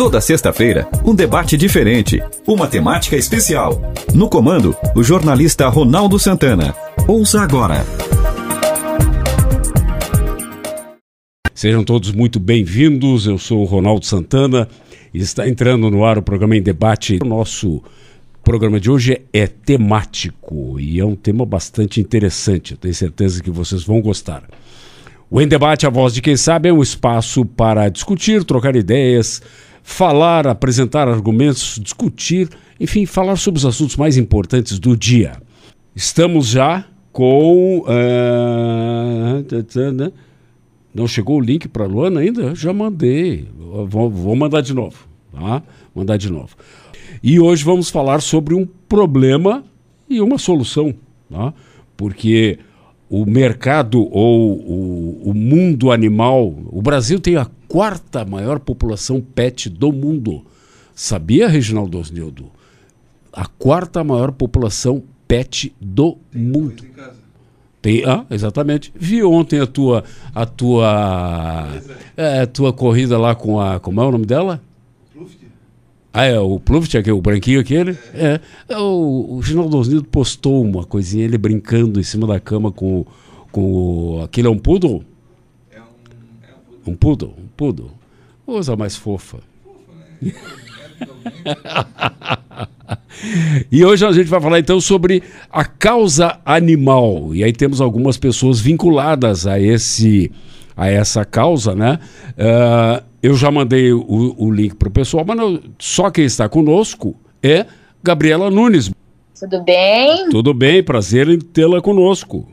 Toda sexta-feira, um debate diferente, uma temática especial. No comando, o jornalista Ronaldo Santana. Ouça agora. Sejam todos muito bem-vindos. Eu sou o Ronaldo Santana e está entrando no ar o programa em debate. O nosso programa de hoje é, temático e é um tema bastante interessante. Tenho certeza que vocês vão gostar. O Em Debate, a voz de quem sabe, é um espaço para discutir, trocar ideias, falar, apresentar argumentos, discutir, enfim, falar sobre os assuntos mais importantes do dia. Estamos já com. Uh, não chegou o link para Luana ainda? Já mandei. Vou, vou mandar de novo. Tá? Mandar de novo. E hoje vamos falar sobre um problema e uma solução. Tá? Porque o mercado ou o, o mundo animal. O Brasil tem a quarta maior população pet do mundo. Sabia, Reginaldo Osnildo? A quarta maior população pet do tem mundo. Tem, ah, exatamente. Vi ontem a tua a tua é, a tua corrida lá com a como é o nome dela? Ah, é o Pluft, aquele, o branquinho aquele? É. é o, o Ginaldo Osnildo postou uma coisinha, ele brincando em cima da cama com, com o. Aquele é um poodle? Um poodle, um poodle. Usa mais fofa. Fofa, né? e hoje a gente vai falar então sobre a causa animal. E aí temos algumas pessoas vinculadas a esse a essa causa, né? Uh, eu já mandei o, o link para o pessoal, mas não, só quem está conosco é Gabriela Nunes. Tudo bem? Tudo bem, prazer em tê-la conosco.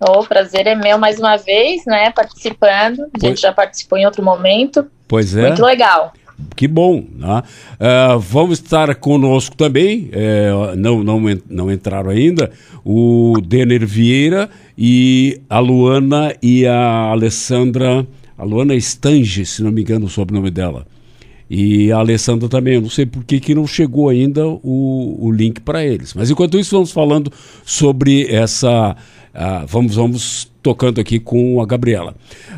O prazer é meu mais uma vez, né? Participando. A gente pois... já participou em outro momento. Pois é. Muito legal. Que bom. Né? Uh, vamos estar conosco também, uh, não, não, não entraram ainda, o Denner Vieira e a Luana e a Alessandra, a Luana Stange, se não me engano o sobrenome dela. E a Alessandra também, eu não sei por que, que não chegou ainda o, o link para eles. Mas enquanto isso, vamos falando sobre essa Uh, vamos, vamos tocando aqui com a Gabriela.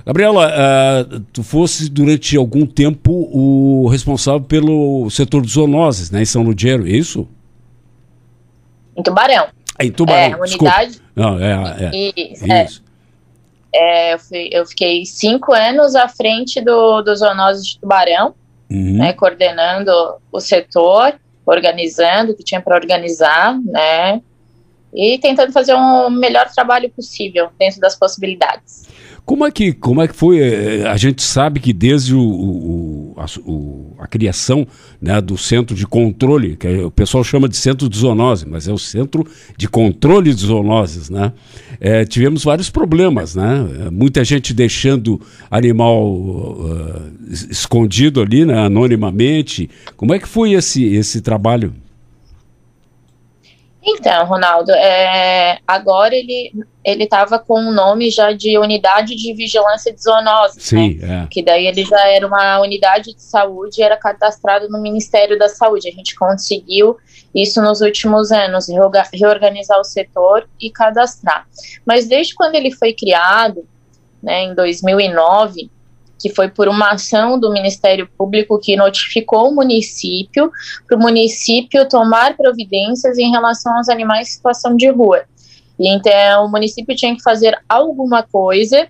Gabriela, uh, tu fosse durante algum tempo o responsável pelo setor de zoonoses, né, em São Ludgero, é isso? Em Tubarão. É, em Tubarão, é, unidade. Não, é, é, isso. É, eu, fui, eu, fiquei cinco anos à frente do, do zoonoses de Tubarão, uhum. né, coordenando o setor, organizando o que tinha para organizar, né, e tentando fazer um melhor trabalho possível dentro das possibilidades. Como é que, como é que foi? Eh, a gente sabe que desde o, o, a, o, a, criação né, do centro de controle, que o pessoal chama de centro de zoonose, mas é o centro de controle de zoonoses, né? É, tivemos vários problemas, né? Muita gente deixando animal uh, escondido ali, né, anonimamente. Como é que foi esse, esse trabalho? Então, Ronaldo, é, agora ele ele estava com o um nome já de unidade de vigilância de zoonoses, Sim, né? é. que daí ele já era uma unidade de saúde, era cadastrado no Ministério da Saúde. A gente conseguiu isso nos últimos anos, reorganizar o setor e cadastrar. Mas desde quando ele foi criado, né, em 2009, que foi por uma ação do Ministério Público que notificou o município para o município tomar providências em relação aos animais em situação de rua. E então o município tinha que fazer alguma coisa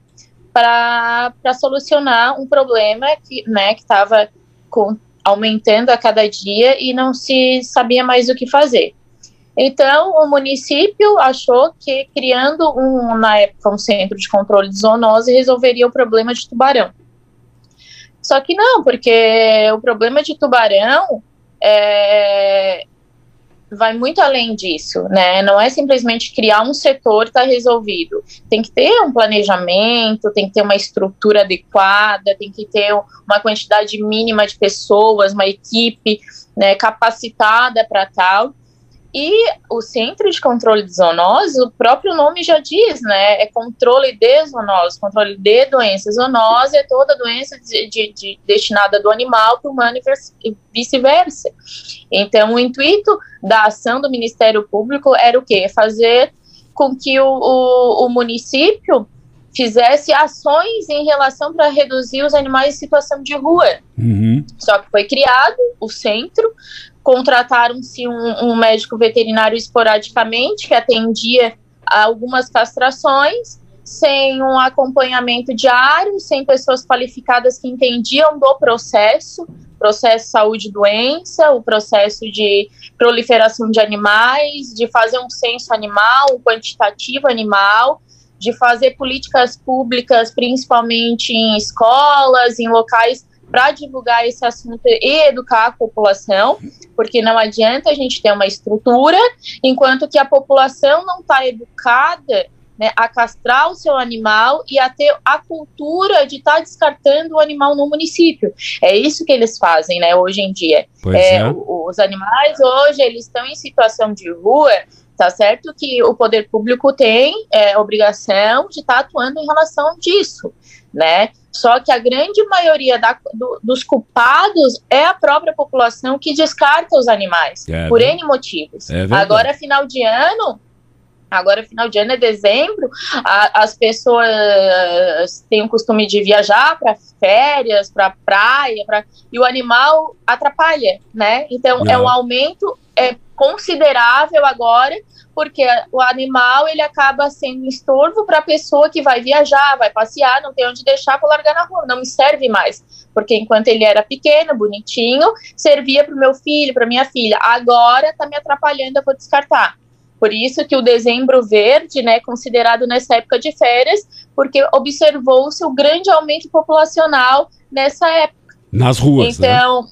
para solucionar um problema que né, estava aumentando a cada dia e não se sabia mais o que fazer. Então, o município achou que criando um, na época, um centro de controle de zoonose resolveria o problema de tubarão. Só que não, porque o problema de tubarão é, vai muito além disso, né? Não é simplesmente criar um setor está resolvido. Tem que ter um planejamento, tem que ter uma estrutura adequada, tem que ter uma quantidade mínima de pessoas, uma equipe né, capacitada para tal. E o Centro de Controle de Zoonoses, o próprio nome já diz, né? É controle de zoonose, controle de doenças. Zoonose é toda doença de, de, de destinada do animal para o humano e vice-versa. Então, o intuito da ação do Ministério Público era o quê? Fazer com que o, o, o município fizesse ações em relação para reduzir os animais em situação de rua. Uhum. Só que foi criado o centro, contrataram-se um, um, médico veterinário esporadicamente que atendia algumas castrações, sem um acompanhamento diário, sem pessoas qualificadas que entendiam do processo, processo saúde doença, o processo de proliferação de animais, de fazer um censo animal, um quantitativo animal, de fazer políticas públicas, principalmente em escolas, em locais para divulgar esse assunto e educar a população, porque não adianta a gente ter uma estrutura, enquanto que a população não está educada né, a castrar o seu animal e a ter a cultura de estar tá descartando o animal no município. É isso que eles fazem, né, hoje em dia. É, é. Os animais hoje, eles estão em situação de rua, tá certo que o poder público tem é, obrigação de estar tá atuando em relação disso, né? Só que a grande maioria da, do, dos culpados é a própria população que descarta os animais, é, por N motivos. É Agora, final de ano, Agora, final de ano é dezembro, a, as pessoas têm o costume de viajar para férias, para praia, pra, e o animal atrapalha, né? Então, Não. é um aumento é considerável agora, porque o animal ele acaba sendo estorvo para a pessoa que vai viajar, vai passear, não tem onde deixar para largar na rua, não me serve mais. Porque enquanto ele era pequeno, bonitinho, servia para o meu filho, para minha filha. Agora está me atrapalhando, eu vou descartar. Por isso que o dezembro verde, né, considerado nessa época de férias, porque observou-se o grande aumento populacional nessa época. Nas ruas, né? Então, né?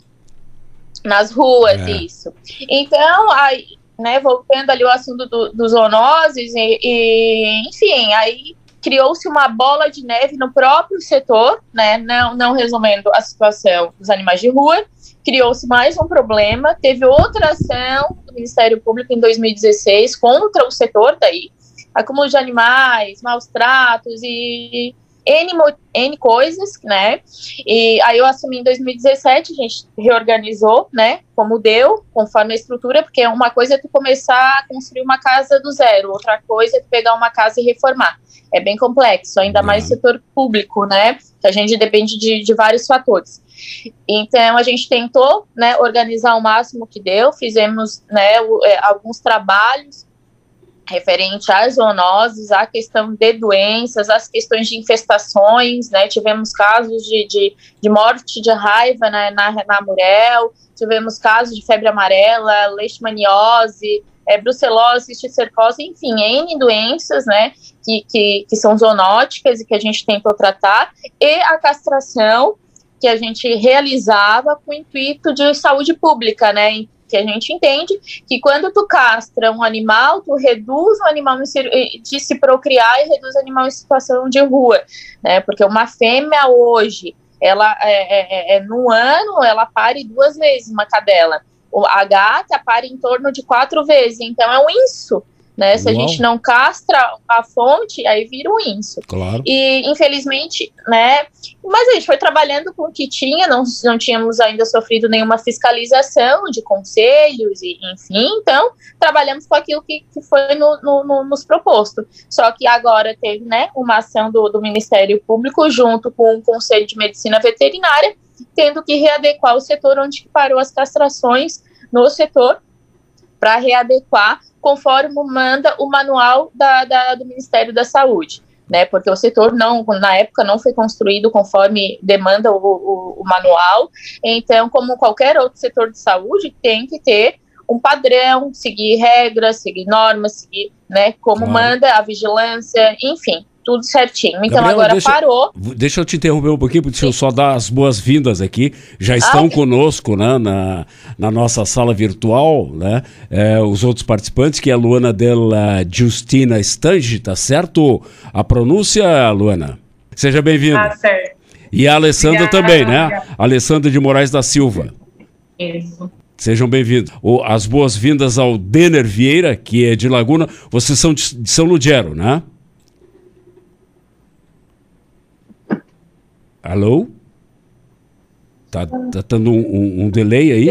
Nas ruas, é. isso. Então, aí, né, voltando ali o assunto do, dos zoonoses, e, e, enfim, aí criou-se uma bola de neve no próprio setor, né, não, não resolvendo a situação dos animais de rua, criou-se mais um problema, teve outra ação do Ministério Público em 2016 contra o setor daí, acúmulo de animais, maus tratos e N, N coisas, né? E aí eu assumi em 2017, a gente reorganizou, né? Como deu, conforme a estrutura, porque uma coisa é tu começar a construir uma casa do zero, outra coisa é tu pegar uma casa e reformar. É bem complexo, ainda mais no uhum. setor público, né? Que a gente depende de, de vários fatores. Então a gente tentou, né, organizar o máximo que deu, fizemos, né, é, alguns trabalhos referente às zoonoses, à questão de doenças, às questões de infestações, né, tivemos casos de, de, de morte de raiva né, na, na Murel, tivemos casos de febre amarela, leishmaniose, é, brucelose, cisticercose, enfim, N doenças, né, que, que, que são zoonóticas e que a gente tentou tratar, e a castração, que a gente realizava com o intuito de saúde pública, né, que a gente entende que quando tu castra um animal, tu reduz o animal de se procriar e reduz o animal em situação de rua, né? Porque uma fêmea hoje, ela é, é, é, é no ano, ela pare duas vezes uma cadela. A gata pare em torno de quatro vezes, então é um inso né? Se Uau. a gente não castra a fonte, aí vira um inso. Claro. E, infelizmente, né? Mas a gente foi trabalhando com o que tinha, não, não tínhamos ainda sofrido nenhuma fiscalização de conselhos, e enfim, então trabalhamos com aquilo que, que foi no, no, no, nos proposto. Só que agora teve né, uma ação do, do Ministério Público junto com o Conselho de Medicina Veterinária, tendo que readequar o setor onde parou as castrações no setor para readequar conforme manda o manual da, da, do Ministério da Saúde. Né, porque o setor não, na época, não foi construído conforme demanda o, o, o, manual. Então, como qualquer outro setor de saúde, tem que ter um padrão, seguir regras, seguir normas, seguir, né, como manda a vigilância, enfim tudo certinho. Então Gabriela, agora deixa, parou. Deixa eu te interromper um pouquinho, deixa Sim. eu só dar as boas-vindas aqui. Já estão ah, conosco né, na, na nossa sala virtual, né? É, os outros participantes, que é a Luana della Justina Stange, tá certo? A pronúncia, Luana? Seja bem-vinda. Ah, certo. E a Alessandra Obrigada. também, né? Alessandra de Moraes da Silva. Isso. Sejam bem-vindos. As boas-vindas ao Denner Vieira, que é de Laguna. Vocês são de São Ludgero, né? Alô? Tá, tá dando um, um, um delay aí?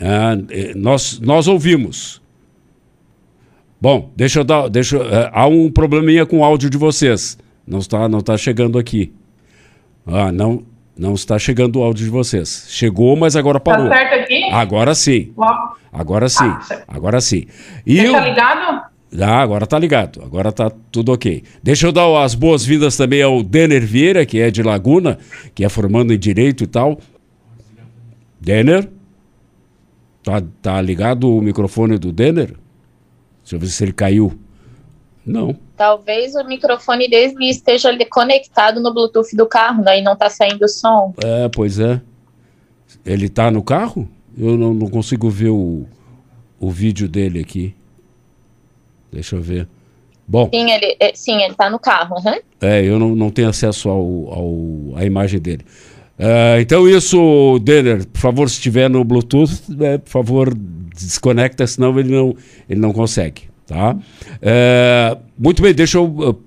Ah, é, nós, nós ouvimos. Bom, deixa eu dar. Deixa, uh, há um probleminha com o áudio de vocês. Não está, não está chegando aqui. Ah, não, não está chegando o áudio de vocês. Chegou, mas agora parou. Tá certo aqui? Agora sim. Agora sim. Ah, agora sim. E Você tá ligado? Ah, agora tá ligado. Agora tá tudo ok. Deixa eu dar as boas-vindas também ao Denner Vieira, que é de Laguna, que é formando em Direito e tal. Denner? Tá, tá ligado o microfone do Denner? Deixa eu ver se ele caiu. Não. Talvez o microfone dele esteja conectado no Bluetooth do carro, daí não tá saindo som. É, pois é. Ele tá no carro? Eu não, não consigo ver o, o vídeo dele aqui. Deixa eu ver. Bom, Sim, ele, é, sim, ele tá no carro. aham. é, eu não, não tenho acesso ao, ao, à imagem dele. É, então isso, Denner, por favor, se estiver no Bluetooth, é, por favor, desconecta, senão ele não, ele não consegue, tá? É, muito bem, deixa eu, uh,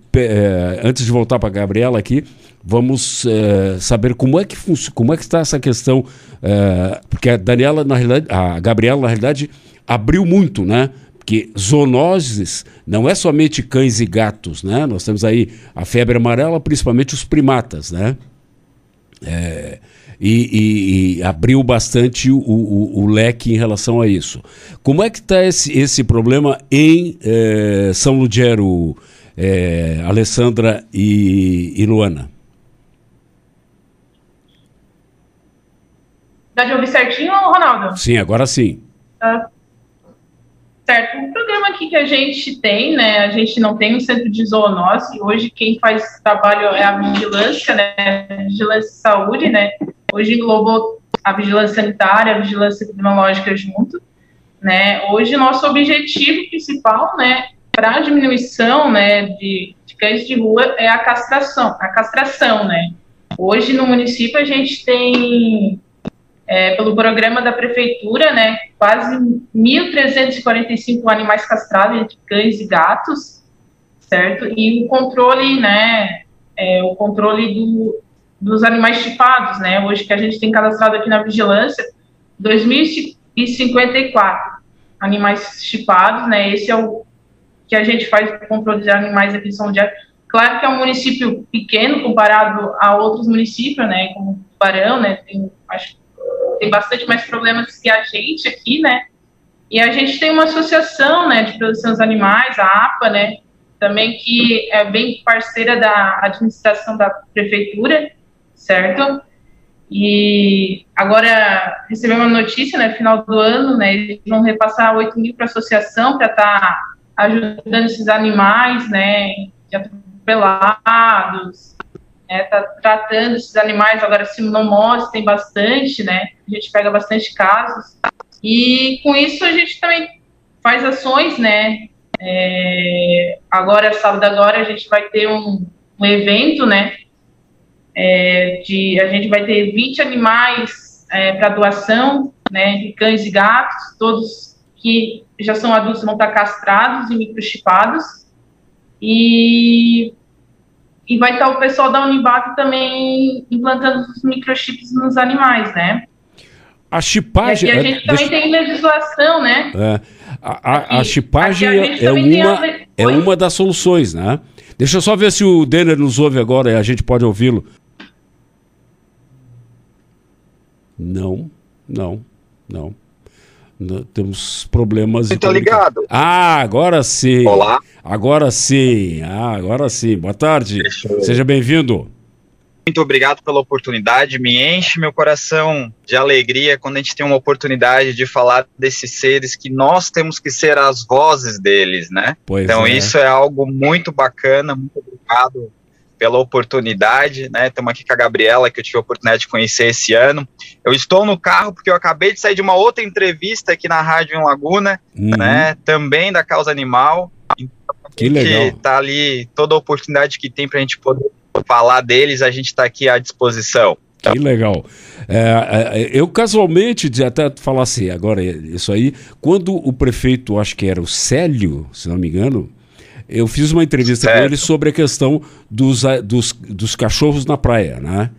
antes de voltar para a Gabriela aqui, vamos saber como é que como é que está essa questão, porque a Daniela, na realidade, a Gabriela, na realidade, abriu muito, né? Porque zoonoses não é somente cães e gatos, né? Nós temos aí a febre amarela, principalmente os primatas, né? É, e, e- e abriu bastante o, o- o leque em relação a isso. Como é que está esse, esse problema em eh, São Lugero, eh, Alessandra e, e Luana? Dá de ouvir certinho, Ronaldo? Sim, agora sim. Tá. Certo. O programa aqui que a gente tem, né? A gente não tem um centro de zoonose. Hoje quem faz trabalho é a vigilância, né? Vigilância de saúde, né? Hoje englobou a vigilância sanitária, a vigilância epidemiológica junto, né? Hoje nosso objetivo principal, né? Para a diminuição, né? De, de cães de rua é a castração, a castração, né? Hoje no município a gente tem é, pelo programa da prefeitura, né, quase 1.345 animais castrados entre cães e gatos, certo? E o controle, né, é, o controle do, dos animais chipados, né, hoje que a gente tem cadastrado aqui na vigilância, 2.054 animais chipados, né, esse é o que a gente faz para controle de animais aqui em São Diego. Claro que é um município pequeno comparado a outros municípios, né, como Barão, né, tem, acho tem bastante mais problemas que a gente aqui, né? E a gente tem uma associação, né, de proteção dos animais, a APA, né, também que é bem parceira da administração da prefeitura, certo? E agora recebemos uma notícia, né, final do ano, né, eles vão repassar 8 mil para a associação para estar tá ajudando esses animais, né, atropelados, né, tá tratando esses animais, agora sinomose tem bastante, né, a gente pega bastante casos, e com isso a gente também faz ações, né, é, agora, sábado agora, a gente vai ter um, um evento, né, é, de, a gente vai ter 20 animais é, para doação, né, de cães e gatos, todos que já são adultos vão estar castrados e microchipados, e e vai estar o pessoal da Unibap também implantando os microchips nos animais, né? A chipagem. E a gente é, também deixa- tem legislação, né? é, a, a- a chipagem é, tem uma, é uma das soluções, né? Deixa eu só ver se o Denner nos ouve agora e a gente pode ouvi-lo. Não, não, não. Não, Temos problemas. de Tá comunica- ligado? Ah, agora sim. Olá. Agora sim. Ah, agora sim. Boa tarde. Seja bem-vindo. Muito obrigado pela oportunidade. Me enche meu coração de alegria quando a gente tem uma oportunidade de falar desses seres que nós temos que ser as vozes deles, né? Pois Então é. isso é algo muito bacana. Muito obrigado pela oportunidade, né? Estamos aqui com a Gabriela, que eu tive a oportunidade de conhecer esse ano. Eu estou no carro porque eu acabei de sair de uma outra entrevista aqui na Rádio em Laguna, Uhum. né? Também da causa animal. Que legal. tá ali toda a oportunidade que tem para a gente poder falar deles, a gente está aqui à disposição. Que legal. É, é, eu casualmente, de até falar assim, agora isso aí, quando o prefeito, acho que era o Célio, se não me engano, eu fiz uma entrevista com Certo. ele sobre a questão dos, dos, dos cachorros na praia, né?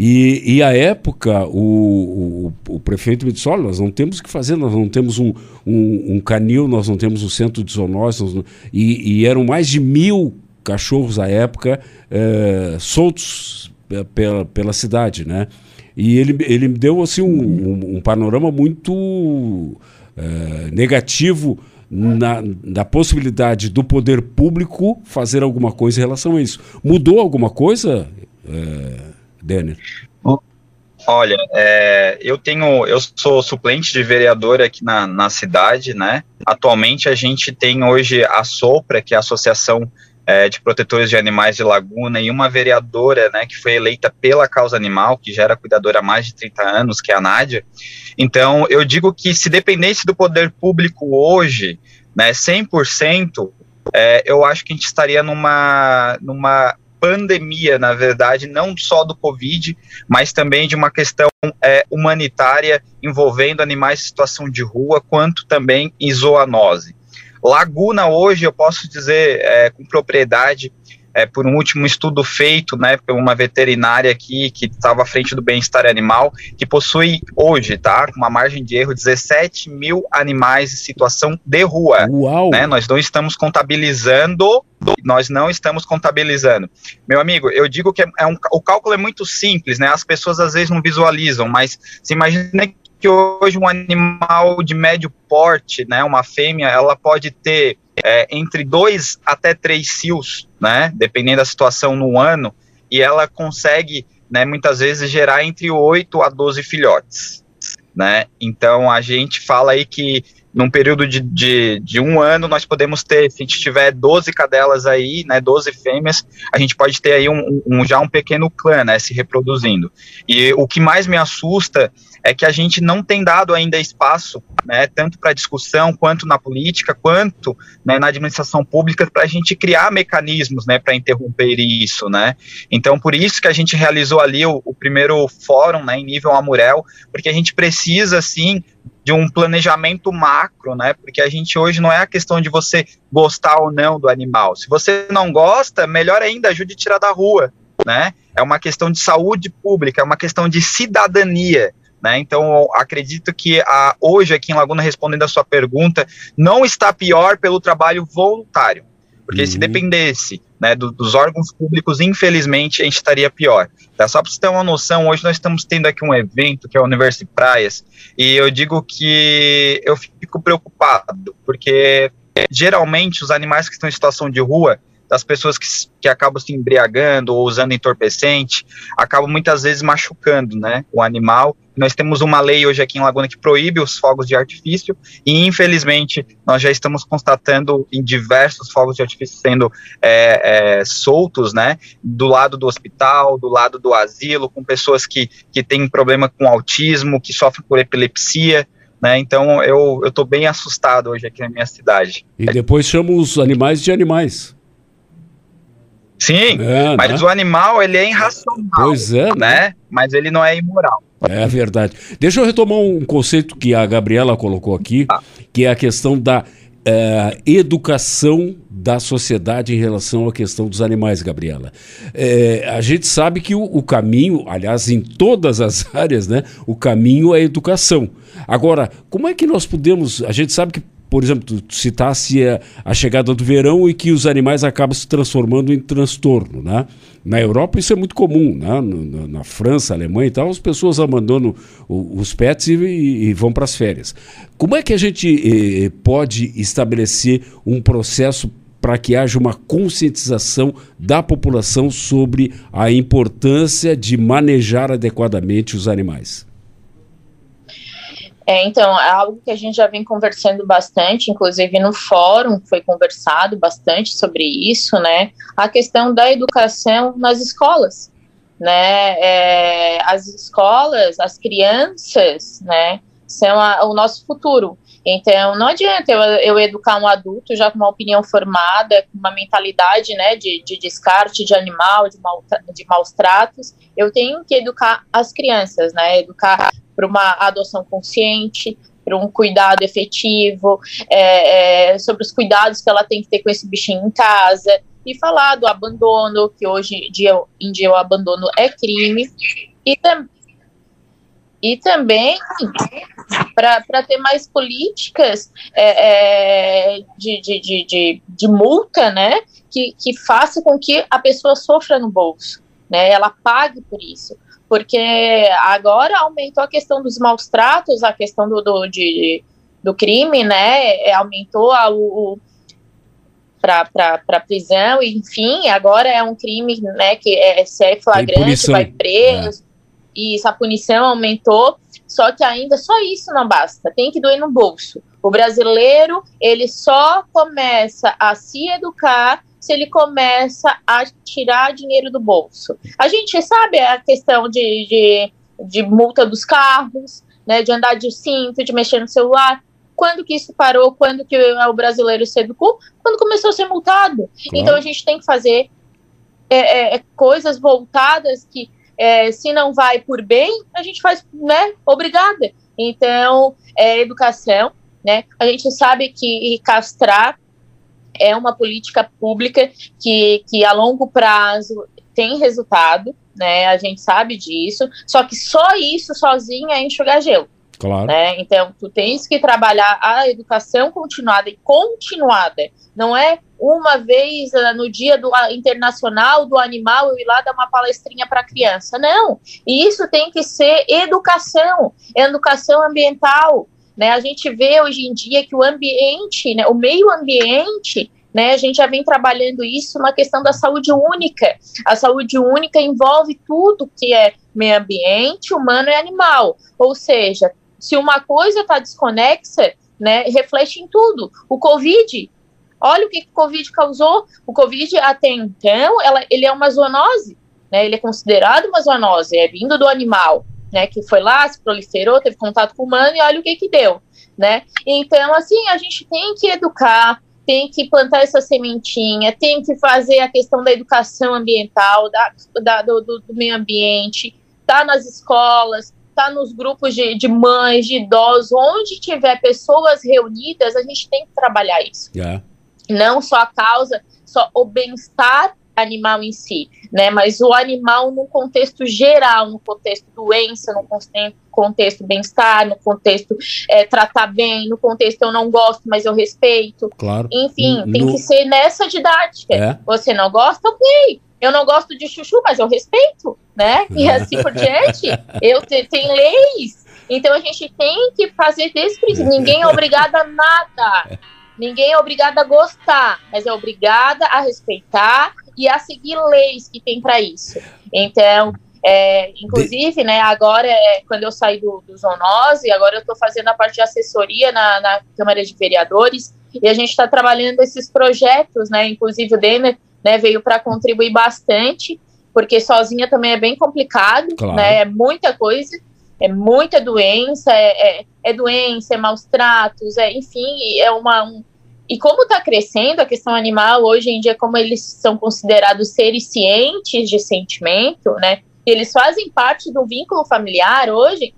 E, e à época, o, o, o prefeito me disse: olha, nós não temos o que fazer, nós não temos um, um, um canil, nós não temos um centro de zoonose, nós não- e, e eram mais de mil cachorros à época é, soltos pela, pela cidade, né? E ele, ele me deu assim, um, um, um panorama muito é, negativo na, na possibilidade do poder público fazer alguma coisa em relação a isso. Mudou alguma coisa, é, Denner? Olha, é, eu tenho, eu sou suplente de vereador aqui na, na cidade, né? Atualmente a gente tem hoje a Sopra, que é a Associação é, de Protetores de Animais de Laguna, e uma vereadora, né, que foi eleita pela causa animal, que já era cuidadora há mais de 30 anos, que é a Nádia. Então, eu digo que se dependesse do poder público hoje, né, 100%, é, eu acho que a gente estaria numa, numa pandemia, na verdade, não só do Covid, mas também de uma questão é, humanitária envolvendo animais em situação de rua, quanto também em zoonose. Laguna hoje, eu posso dizer é, com propriedade, é, por um último estudo feito né, por uma veterinária aqui que estava à frente do bem-estar animal, que possui hoje, tá, uma margem de erro, 17 mil animais em situação de rua. Uau! Né, nós não estamos contabilizando, nós não estamos contabilizando. Meu amigo, eu digo que é, é um, o cálculo é muito simples, né, as pessoas às vezes não visualizam, mas se imagina que hoje um animal de médio porte, né, uma fêmea, ela pode ter é, entre dois até três cios, né, dependendo da situação no ano, e ela consegue, né, muitas vezes gerar entre 8 a 12 filhotes, né, então a gente fala aí que num período de, de, de, um ano, nós podemos ter, se a gente tiver 12 cadelas aí, né, 12 fêmeas, a gente pode ter aí um, um, já um pequeno clã, né, se reproduzindo. E o que mais me assusta é que a gente não tem dado ainda espaço, né, tanto para discussão, quanto na política, quanto né, na administração pública, para a gente criar mecanismos, né, para interromper isso, né. Então, por isso que a gente realizou ali o, o primeiro fórum, né, em nível Amurel, porque a gente precisa, sim, de um planejamento macro, né? Porque a gente hoje não é a questão de você gostar ou não do animal. Se você não gosta, melhor ainda, ajude a tirar da rua, né? É uma questão de saúde pública, é uma questão de cidadania. Né? Então, acredito que a, hoje, aqui em Laguna, respondendo a sua pergunta, não está pior pelo trabalho voluntário. Porque uhum. se dependesse né, do, dos órgãos públicos, infelizmente, a gente estaria pior. Tá? Só para você ter uma noção, hoje nós estamos tendo aqui um evento que é o Universo Praias, e eu digo que eu fico preocupado, porque geralmente os animais que estão em situação de rua, das pessoas que, que acabam se embriagando ou usando entorpecente, acabam muitas vezes machucando né, o animal. Nós temos uma lei hoje aqui em Laguna que proíbe os fogos de artifício e, infelizmente, nós já estamos constatando em diversos fogos de artifício sendo é, é, soltos, né, do lado do hospital, do lado do asilo, com pessoas que, que têm problema com autismo, que sofrem por epilepsia, né? Então eu estou bem assustado hoje aqui na minha cidade. E depois chama os animais de animais. Sim, é, mas né? o animal ele é irracional, pois é, né? né? Mas ele não é imoral. É verdade. Deixa eu retomar um conceito que a Gabriela colocou aqui, ah. que é a questão da é, educação da sociedade em relação à questão dos animais, Gabriela. É, a gente sabe que o, o, caminho, aliás, em todas as áreas, né, o caminho é a educação. Agora, como é que nós podemos. A gente sabe que por exemplo, tu citasse a, a, chegada do verão e que os animais acabam se transformando em transtorno, né? Na Europa isso é muito comum, né? na, na França, Alemanha e tal, as pessoas abandonam o, os pets e, e vão para as férias. Como é que a gente eh, pode estabelecer um processo para que haja uma conscientização da população sobre a importância de manejar adequadamente os animais? É, então, é algo que a gente já vem conversando bastante, inclusive no fórum foi conversado bastante sobre isso, né? A questão da educação nas escolas, né? É, as escolas, as crianças, né? São a, o nosso futuro. Então, não adianta eu, eu, educar um adulto já com uma opinião formada, com uma mentalidade né, de, de descarte de animal, de, mal, de maus tratos. Eu tenho que educar as crianças, né? Educar para uma adoção consciente, para um cuidado efetivo, é, é, sobre os cuidados que ela tem que ter com esse bichinho em casa, e falar do abandono, que hoje dia, em dia o abandono é crime, e, tam, e também para ter mais políticas é, é, de, de, de, de, de multa, né, que, que faça com que a pessoa sofra no bolso, né, ela pague por isso porque agora aumentou a questão dos maus tratos, a questão do, do, de, do crime, né? É, aumentou a, o, para prisão, enfim, agora é um crime, né, que é, se é flagrante, vai preso, é. e essa punição aumentou, só que ainda só isso não basta, tem que doer no bolso. O brasileiro, ele só começa a se educar se ele começa a tirar dinheiro do bolso. A gente sabe a questão de, de, de multa dos carros, né, de andar de cinto, de mexer no celular. Quando que isso parou? Quando que o brasileiro se educou? Quando começou a ser multado. Claro. Então a gente tem que fazer é, é, é, coisas voltadas que, é, se não vai por bem, a gente faz, né, obrigada. Então, é educação, né? A gente sabe que castrar é uma política pública que, que a longo prazo tem resultado, né? A gente sabe disso, só que só isso sozinho é enxugar gelo. Claro. Né? Então, tu tens que trabalhar a educação continuada e continuada. Não é uma vez uh, no dia do uh, internacional do animal eu ir lá dar uma palestrinha para a criança. Não. E isso tem que ser educação, educação ambiental. Né? A gente vê hoje em dia que o ambiente, né, o meio ambiente, né, a gente já vem trabalhando isso na questão da saúde única. A saúde única envolve tudo que é meio ambiente, humano e animal. Ou seja, se uma coisa está desconexa, né, reflete em tudo. O Covid, olha o que o Covid causou. O Covid, até então, ela, ele é uma zoonose, né, ele é considerado uma zoonose, é vindo do animal né, que foi lá, se proliferou, teve contato com o humano e olha o que que deu, né? Então, assim, a gente tem que educar, tem que plantar essa sementinha, tem que fazer a questão da educação ambiental, da, da do, do, meio ambiente, tá nas escolas, tá nos grupos de, de mães, de idosos, onde tiver pessoas reunidas, a gente tem que trabalhar isso. Yeah. Não só a causa, só o bem-estar animal em si, né? Mas o animal no contexto geral, no contexto doença, no contexto bem-estar, no contexto é, tratar bem, no contexto eu não gosto, mas eu respeito. Claro. Enfim, no... tem que ser nessa didática. É. Você não gosta, ok. Eu não gosto de chuchu, mas eu respeito, né? E assim por diante. Eu te, tem leis. Então a gente tem que fazer desse princípio. Ninguém é obrigado a nada. Ninguém é obrigado a gostar, mas é obrigada a respeitar e a seguir leis que tem para isso. Então, é, inclusive, né, agora, é, quando eu saí do, do Zonose, agora eu estou fazendo a parte de assessoria na, na Câmara de Vereadores, e a gente está trabalhando esses projetos, né, inclusive o Denner né, veio para contribuir bastante, porque sozinha também é bem complicado, claro. né, é muita coisa, é muita doença, é, é, é doença, é maus tratos, é, enfim, é uma, um, e como está crescendo a questão animal, hoje em dia, como eles são considerados seres cientes de sentimento, né? Eles fazem parte do vínculo familiar hoje,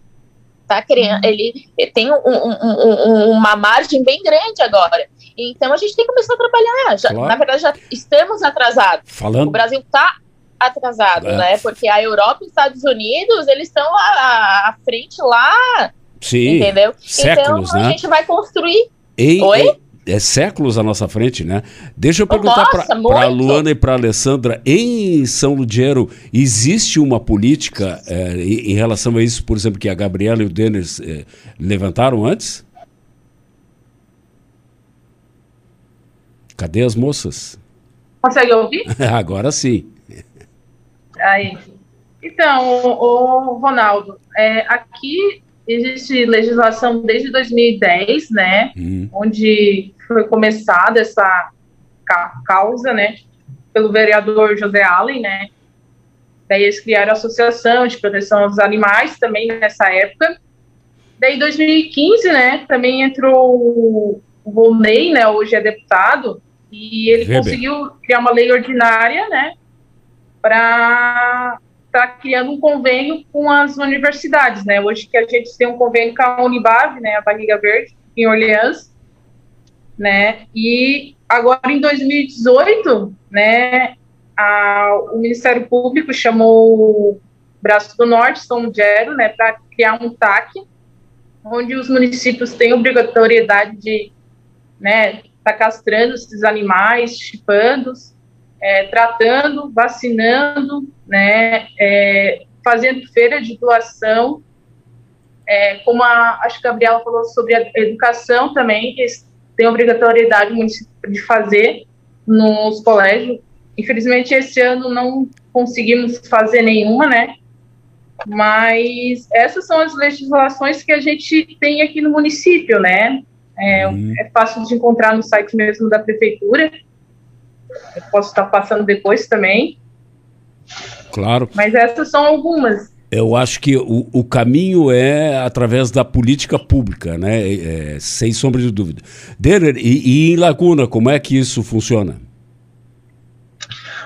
tá criando, uhum. ele, ele tem um, um, um, uma margem bem grande agora. Então a gente tem que começar a trabalhar. Já, claro. Na verdade, já estamos atrasados. Falando... O Brasil está atrasado, é. né? Porque a Europa e os Estados Unidos, eles estão à, à frente lá. Sim. Entendeu? Séculos, então né? a gente vai construir. Em, Oi? Em é séculos à nossa frente, né? Deixa eu perguntar para a Luana e para a Alessandra, em São Ludgero, existe uma política é, em, em, relação a isso, por exemplo, que a Gabriela e o Denis é, levantaram antes? Cadê as moças? Consegue ouvir? Agora sim. Aí. Então, o, o Ronaldo, é, aqui existe legislação desde 2010, né, hum. onde foi começada essa causa, né, pelo vereador José Allen, né, daí eles criaram a Associação de Proteção aos Animais também nessa época, daí em 2015, né, também entrou o Volney, né, hoje é deputado, e ele Weber. conseguiu criar uma lei ordinária, né, para está criando um convênio com as universidades, né? Hoje que a gente tem um convênio com a Unibave, né, a Barriga Verde, em Orleans, né? E agora em 2018, né, a, o Ministério Público chamou Braço do Norte, São Gero, né, para criar um TAC, onde os municípios têm obrigatoriedade de né, tá castrando esses animais, chipando, é, tratando, vacinando, né, é, fazendo feira de doação, é, como a, acho que a Gabriela falou sobre a educação também, que tem obrigatoriedade de fazer nos colégios. Infelizmente, esse ano não conseguimos fazer nenhuma, né? Mas essas são as legislações que a gente tem aqui no município, né? É, uhum. é fácil de encontrar no site mesmo da prefeitura. Eu posso estar passando depois também. Claro. Mas essas são algumas. Eu acho que o, o caminho é através da política pública, né? É, sem sombra de dúvida. Derer, e, e em Laguna, como é que isso funciona?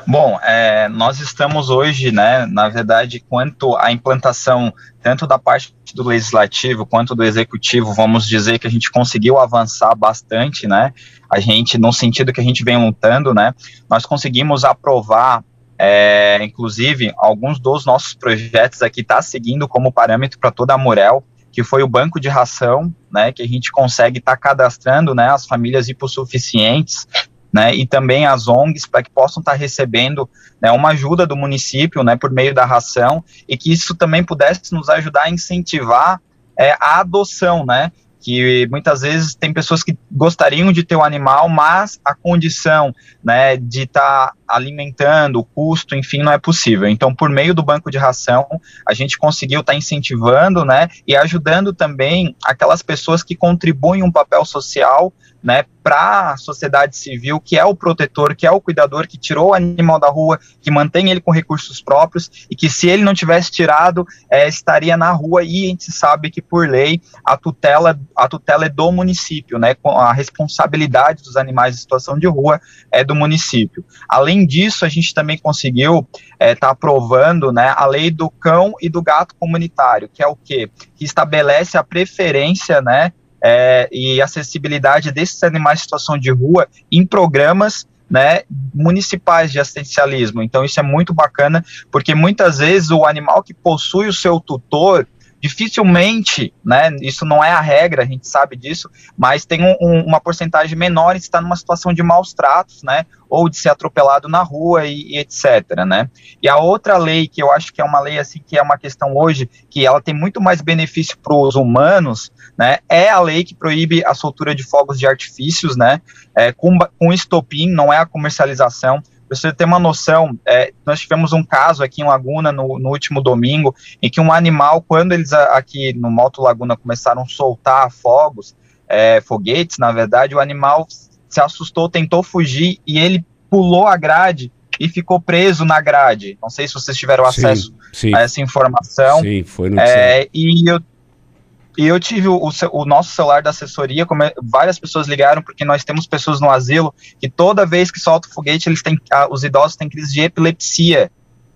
Bom, é, nós estamos hoje, né, na verdade, quanto à implantação tanto da parte do legislativo quanto do executivo, vamos dizer que a gente conseguiu avançar bastante, né? A gente, no sentido que a gente vem lutando, né? Nós conseguimos aprovar é, inclusive, alguns dos nossos projetos aqui tá seguindo como parâmetro para toda a Morel, que foi o banco de ração, né, que a gente consegue estar tá cadastrando, né, as famílias hipossuficientes, né, e também as ONGs para que possam estar recebendo né, uma ajuda do município, né, por meio da ração, e que isso também pudesse nos ajudar a incentivar é, a adoção, né, que muitas vezes tem pessoas que gostariam de ter um animal, mas a condição, né, de estar tá alimentando, o custo, enfim, não é possível. Então, por meio do banco de ração, a gente conseguiu estar tá incentivando, né, e ajudando também aquelas pessoas que contribuem um papel social, né, para a sociedade civil, que é o protetor, que é o cuidador, que tirou o animal da rua, que mantém ele com recursos próprios e que se ele não tivesse tirado, é, estaria na rua e a gente sabe que por lei a tutela, a tutela é do município, né, com a responsabilidade dos animais em situação de rua é do município. Além disso, a gente também conseguiu estar é, tá aprovando, né, a lei do cão e do gato comunitário, que é o quê? Que estabelece a preferência, né, é, e acessibilidade desses animais em situação de rua em programas né, municipais de assistencialismo. Então isso é muito bacana, porque muitas vezes o animal que possui o seu tutor dificilmente, né, isso não é a regra, a gente sabe disso, mas tem um, um, uma porcentagem menor em estar numa situação de maus tratos, né, ou de ser atropelado na rua e, e, etc, né. E a outra lei que eu acho que é uma lei assim que é uma questão hoje que ela tem muito mais benefício para os humanos, né, é a lei que proíbe a soltura de fogos de artifícios, né, é, com, com estopim, não é a comercialização. Para você ter uma noção, é, nós tivemos um caso aqui em Laguna no, no, último domingo, em que um animal, quando eles aqui no Malto Laguna começaram a soltar fogos, é, foguetes, na verdade, o animal se assustou, tentou fugir e ele pulou a grade e ficou preso na grade. Não sei se vocês tiveram acesso sim, sim. a essa informação. Sim, foi no é, E eu e eu tive o, o, nosso celular da assessoria, como é, várias pessoas ligaram, porque nós temos pessoas no asilo que toda vez que solta o foguete, eles têm, os idosos têm crise de epilepsia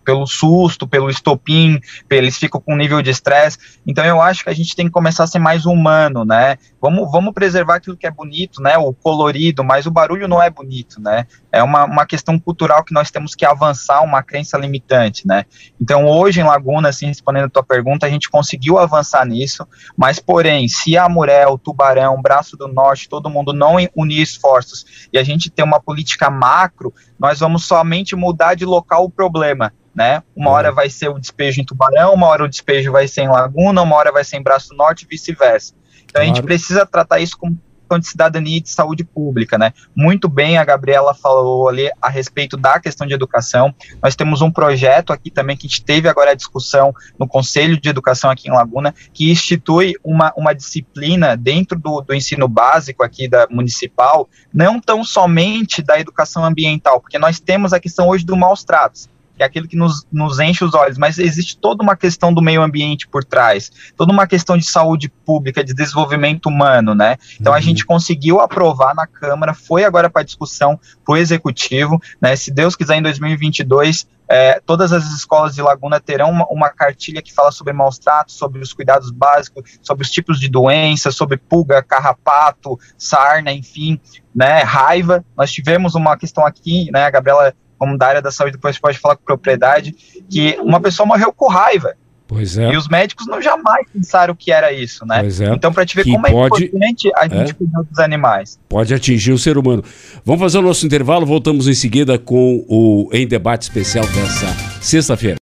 pelo susto, pelo estopim, eles ficam com nível de estresse. Então eu acho que a gente tem que começar a ser mais humano, né? Vamos, vamos preservar aquilo que é bonito, né? O colorido, mas o barulho não é bonito, né? É uma, uma questão cultural que nós temos que avançar, uma crença limitante, né? Então hoje em Laguna, assim, respondendo a tua pergunta, a gente conseguiu avançar nisso, mas porém, se a Murel, Tubarão, Braço do Norte, todo mundo não unir esforços e a gente ter uma política macro, nós vamos somente mudar de local o problema né? Uma hora uhum. vai ser o despejo em Tubarão, uma hora o despejo vai ser em Laguna, uma hora vai ser em Braço Norte e vice-versa. Então claro. a gente precisa tratar isso como questão de cidadania e de saúde pública, né? Muito bem, a Gabriela falou ali a respeito da questão de educação. Nós temos um projeto aqui também que a gente teve agora a discussão no Conselho de Educação aqui em Laguna, que institui uma, uma disciplina dentro do, do ensino básico aqui da municipal, não tão somente da educação ambiental, porque nós temos a questão hoje do maus tratos é aquilo que nos, nos enche os olhos, mas existe toda uma questão do meio ambiente por trás, toda uma questão de saúde pública, de desenvolvimento humano, né? Então uhum. a gente conseguiu aprovar na Câmara, foi agora para discussão para o Executivo, né? Se Deus quiser, em 2022, é, todas as escolas de Laguna terão uma, uma, cartilha que fala sobre maus tratos, sobre os cuidados básicos, sobre os tipos de doenças, sobre pulga, carrapato, sarna, enfim, né, raiva. Nós tivemos uma questão aqui, né, a Gabriela como da área da saúde, depois pode falar com propriedade, que uma pessoa morreu com raiva. Pois é. E os médicos não jamais pensaram que era isso, né? Pois é. Então, para te ver Que como é pode- importante a gente É. cuidar dos animais. Pode atingir o ser humano. Vamos fazer o nosso intervalo, voltamos em seguida com o Em Debate Especial dessa sexta-feira.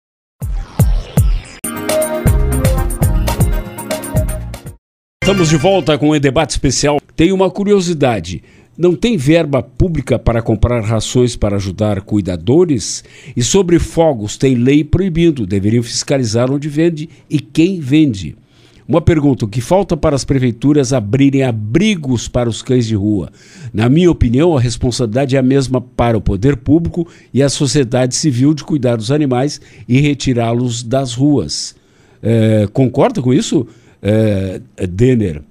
Estamos de volta com o Em Debate Especial. Tem uma curiosidade. Não tem verba pública para comprar rações para ajudar cuidadores? E sobre fogos, tem lei proibindo. Deveriam fiscalizar onde vende e quem vende. Uma pergunta: o que falta para as prefeituras abrirem abrigos para os cães de rua? Na minha opinião, a responsabilidade é a mesma para o poder público e a sociedade civil de cuidar dos animais e retirá-los das ruas. É, concorda com isso, é, Denner?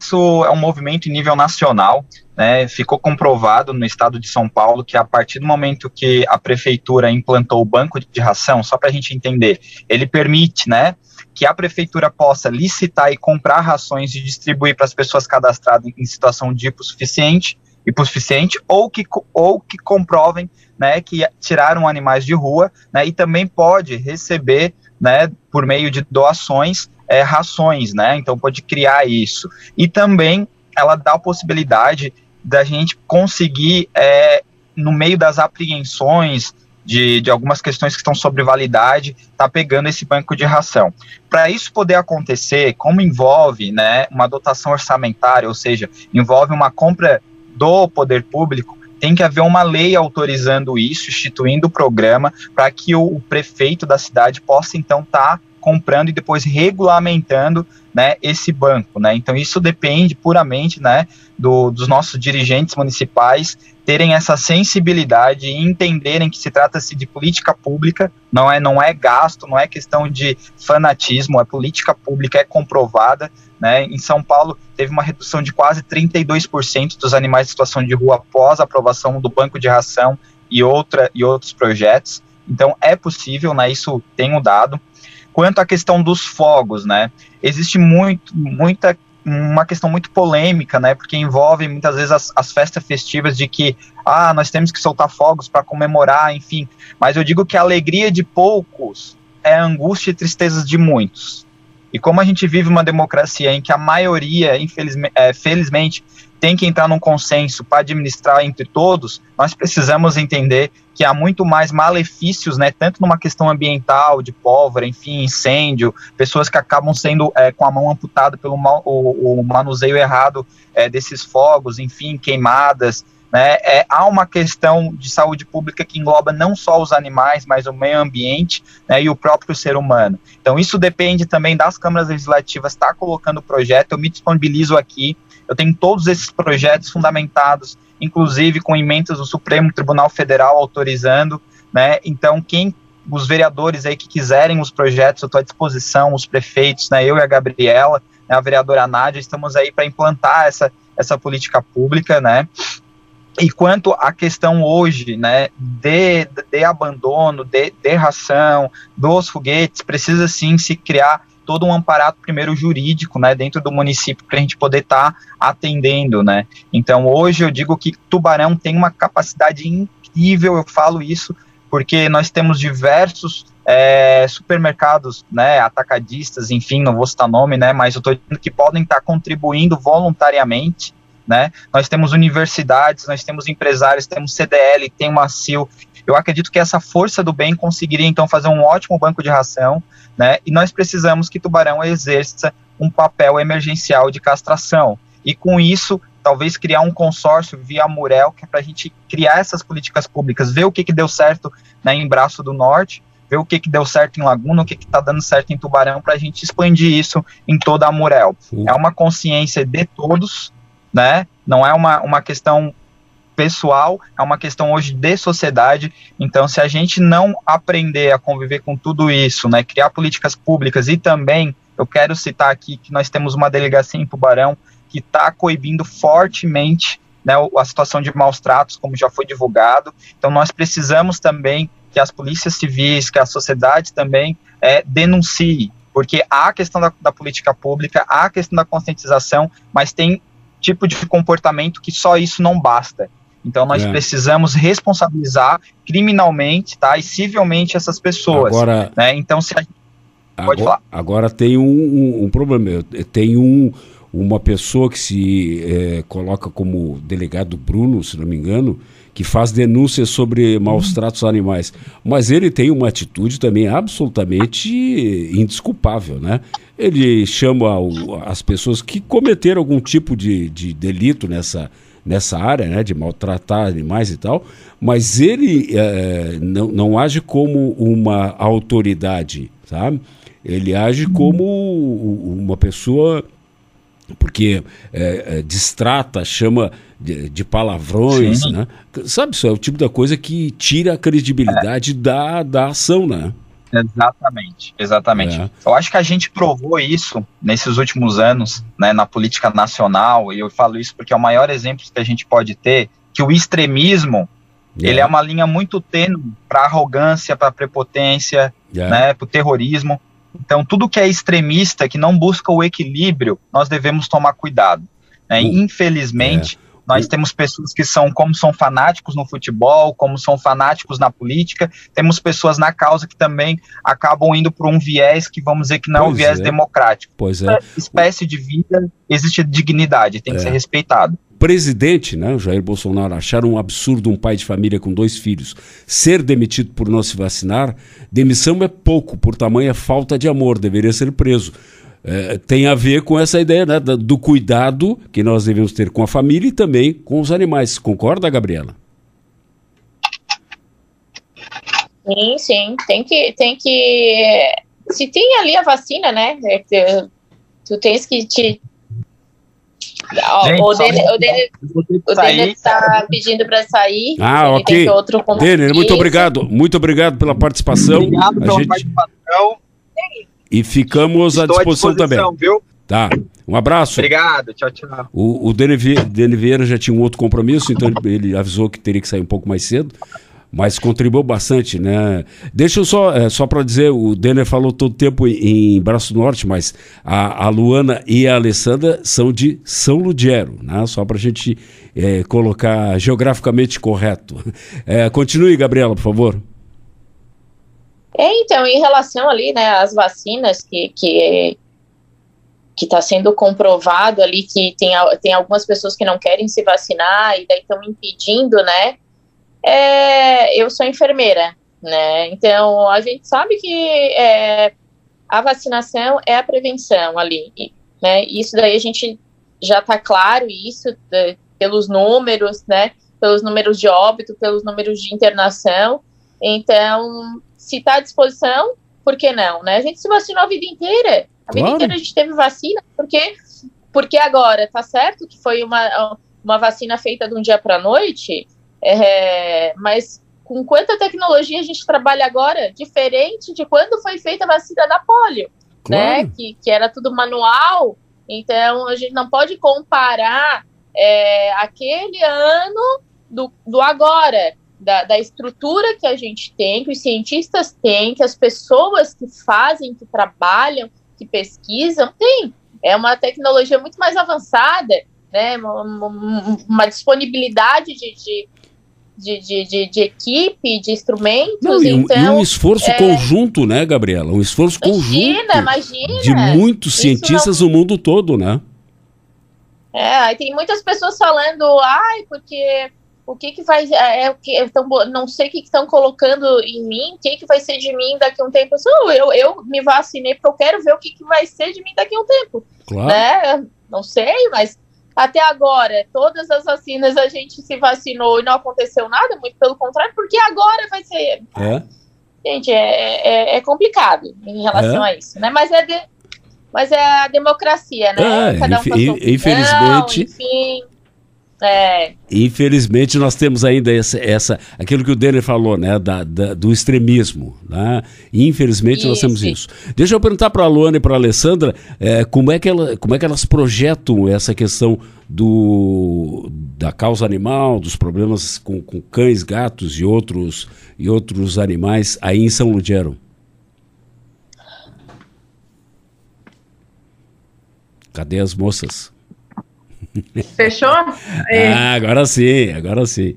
Isso é um movimento em nível nacional. Né, ficou comprovado no estado de São Paulo que a partir do momento que a prefeitura implantou o banco de ração, só para a gente entender, ele permite, né, que a prefeitura possa licitar e comprar rações e distribuir para as pessoas cadastradas em situação de hipossuficiente, hipossuficiente ou que ou que comprovem, né, que tiraram animais de rua, né, e também pode receber, né, por meio de doações é, rações, né? Então pode criar isso. E também ela dá a possibilidade da gente conseguir, é, no meio das apreensões de, de algumas questões que estão sobre validade, tá pegando esse banco de ração. Para isso poder acontecer, como envolve né, uma dotação orçamentária, ou seja, envolve uma compra do poder público, tem que haver uma lei autorizando isso, instituindo o programa, para que o, o prefeito da cidade possa então estar comprando e depois regulamentando né, esse banco. Né? Então isso depende puramente né, do, dos nossos dirigentes municipais terem essa sensibilidade e entenderem que se trata-se de política pública, não é, não é gasto, não é questão de fanatismo, é política pública, é comprovada. Né? Em São Paulo teve uma redução de quase 32% dos animais em situação de rua após a aprovação do banco de ração e, outra, e outros projetos. Então é possível, né? Isso tem um dado. Quanto à questão dos fogos, né? Existe muito, muita uma questão muito polêmica, né? Porque envolve muitas vezes as, as festas festivas de que ah, nós temos que soltar fogos para comemorar, enfim. Mas eu digo que a alegria de poucos é a angústia e tristeza de muitos. E como a gente vive uma democracia em que a maioria, infelizmente, é, felizmente, tem que entrar num consenso para administrar entre todos, nós precisamos entender que há muito mais malefícios, né, tanto numa questão ambiental, de pólvora, enfim, incêndio, pessoas que acabam sendo é, com a mão amputada pelo mal, o, o manuseio errado é, desses fogos, enfim, queimadas, né, é, há uma questão de saúde pública que engloba não só os animais, mas o meio ambiente né, e o próprio ser humano. Então, isso depende também das câmaras legislativas estar tá colocando o projeto. Eu me disponibilizo aqui, eu tenho todos esses projetos fundamentados, inclusive com emendas do Supremo Tribunal Federal autorizando. Né, então, quem os vereadores aí que quiserem os projetos, eu estou à disposição, os prefeitos, né, eu e a Gabriela, né, a vereadora Nádia, estamos aí para implantar essa, essa política pública, né, e quanto à questão hoje, né, de, de abandono, de, de ração, dos foguetes, precisa sim se criar todo um aparato primeiro jurídico, né, dentro do município para a gente poder estar tá atendendo, né. Então hoje eu digo que Tubarão tem uma capacidade incrível, eu falo isso porque nós temos diversos é, supermercados, né, atacadistas, enfim, não vou citar nome, né, mas eu estou dizendo que podem estar tá contribuindo voluntariamente né? Nós temos universidades, nós temos empresários, temos CDL, tem uma CIL. Eu acredito que essa força do bem conseguiria então fazer um ótimo banco de ração, né? E nós precisamos que Tubarão exerça um papel emergencial de castração. E com isso, talvez criar um consórcio via Murel, que é para a gente criar essas políticas públicas, ver o que, que deu certo né, em Braço do Norte, ver o que, que deu certo em Laguna, o que está dando certo em Tubarão, para a gente expandir isso em toda a Murel. Uhum. É uma consciência de todos, né? Não é uma, uma questão pessoal, é uma questão hoje de sociedade. Então, se a gente não aprender a conviver com tudo isso, né, criar políticas públicas e também, eu quero citar aqui que nós temos uma delegacia em Tubarão que está coibindo fortemente né, a situação de maus tratos, como já foi divulgado. Então, nós precisamos também que as polícias civis, que a sociedade também é, denuncie, porque há a questão da, da política pública, há a questão da conscientização, mas tem tipo de comportamento que só isso não basta. Então nós é. precisamos responsabilizar criminalmente, tá, e civilmente essas pessoas. Agora, né? Então se a... pode agora, falar. Agora tem um, um, um problema. Tem um uma pessoa que se é, coloca como delegado Bruno, se não me engano, que faz denúncias sobre maus tratos animais. Mas ele tem uma atitude também absolutamente indesculpável, né? Ele chama o, as pessoas que cometeram algum tipo de, de delito nessa, nessa área, né, de maltratar animais e tal, mas ele é, não, não age como uma autoridade, sabe? Ele age como uma pessoa porque é, é, distrata, chama de, de palavrões, Sim. né? Sabe, isso é o tipo da coisa que tira a credibilidade é. da, da ação, né? Exatamente, exatamente. É. Eu acho que a gente provou isso nesses últimos anos, né, na política nacional, e eu falo isso porque é o maior exemplo que a gente pode ter, que o extremismo, é. ele é uma linha muito tênue para arrogância, para prepotência, é. né, para o terrorismo. Então, tudo que é extremista, que não busca o equilíbrio, nós devemos tomar cuidado. Né? Infelizmente, é. Nós temos pessoas que são, como são fanáticos no futebol, como são fanáticos na política, temos pessoas na causa que também acabam indo por um viés que vamos dizer que não pois é um viés é. democrático. Pois é. Espécie de vida existe dignidade, tem que é. ser respeitado presidente, né, o Jair Bolsonaro, achar um absurdo um pai de família com dois filhos ser demitido por não se vacinar, demissão é pouco, por tamanha falta de amor, deveria ser preso. É, tem a ver com essa ideia né, do cuidado que nós devemos ter com a família e também com os animais. Concorda, Gabriela? Sim, sim. Tem que, tem que. Se tem ali a vacina, né? É, tu tens que te, Gente, o dele está pedindo para sair. Ah, ok. Denner, muito obrigado. Muito obrigado pela participação. Obrigado pela gente... participação. E ficamos Estou à disposição, à disposição também. Viu? Tá. Um abraço. Obrigado. Tchau, tchau. O, o Denner Vieira já tinha um outro compromisso, então ele avisou que teria que sair um pouco mais cedo mas contribuiu bastante, né? Deixa eu só, é, só para dizer, o Denner falou todo o tempo em, em Braço Norte, mas a, a, Luana e a Alessandra são de São Ludgero, né? Só para a gente é, colocar geograficamente correto. É, continue, Gabriela, por favor. É, então, em relação ali, né, às vacinas que, que que está sendo comprovado ali que tem, tem algumas pessoas que não querem se vacinar e daí estão impedindo, né, é, eu sou enfermeira, né? Então a gente sabe que é, a vacinação é a prevenção ali, né? Isso daí a gente já está claro isso de, pelos números, né? Pelos números de óbito, pelos números de internação. Então, se está à disposição, por que não, né? A gente se vacinou a vida inteira. A claro. vida inteira a gente teve vacina, porque porque agora tá certo que foi uma, uma vacina feita de um dia para a noite, é, mas com quanta tecnologia a gente trabalha agora, diferente de quando foi feita a vacina da polio, né? claro. né? Que, que era tudo manual. Então a gente não pode comparar é, aquele ano do, do agora, da, da, estrutura que a gente tem, que os cientistas têm, que as pessoas que fazem, que trabalham, que pesquisam, tem. É uma tecnologia muito mais avançada, né? Uma, uma disponibilidade de, de de, de, de, de, equipe, de instrumentos. Não, e, então, e um esforço é... conjunto, né, Gabriela? Um esforço imagina, conjunto imagina. de muitos cientistas não... no mundo todo, né? É, tem muitas pessoas falando, ai, porque o que que vai, é, é o que, tão, não sei o que estão colocando em mim, o que que vai ser de mim daqui a um tempo. Eu, eu, eu me vacinei porque eu quero ver o que, que vai ser de mim daqui a um tempo. Claro. Né? Não sei, mas até agora, todas as vacinas a gente se vacinou e não aconteceu nada, muito pelo contrário, porque agora vai ser. É. Gente, é, é, é complicado em relação é. a isso, né? Mas é, de, mas é a democracia, né? É, Cada um infelizmente. enfim. É. Infelizmente nós temos ainda essa, essa aquilo que o Denner falou, né, da, da do extremismo, né? Infelizmente isso. nós temos isso. Deixa eu perguntar para a Luana e para a Alessandra é, como é que ela, como é que elas projetam essa questão do da causa animal, dos problemas com, com cães, gatos e outros e outros animais aí em São Ludgero. Cadê as moças? Fechou? É. Ah, agora sim, agora sim.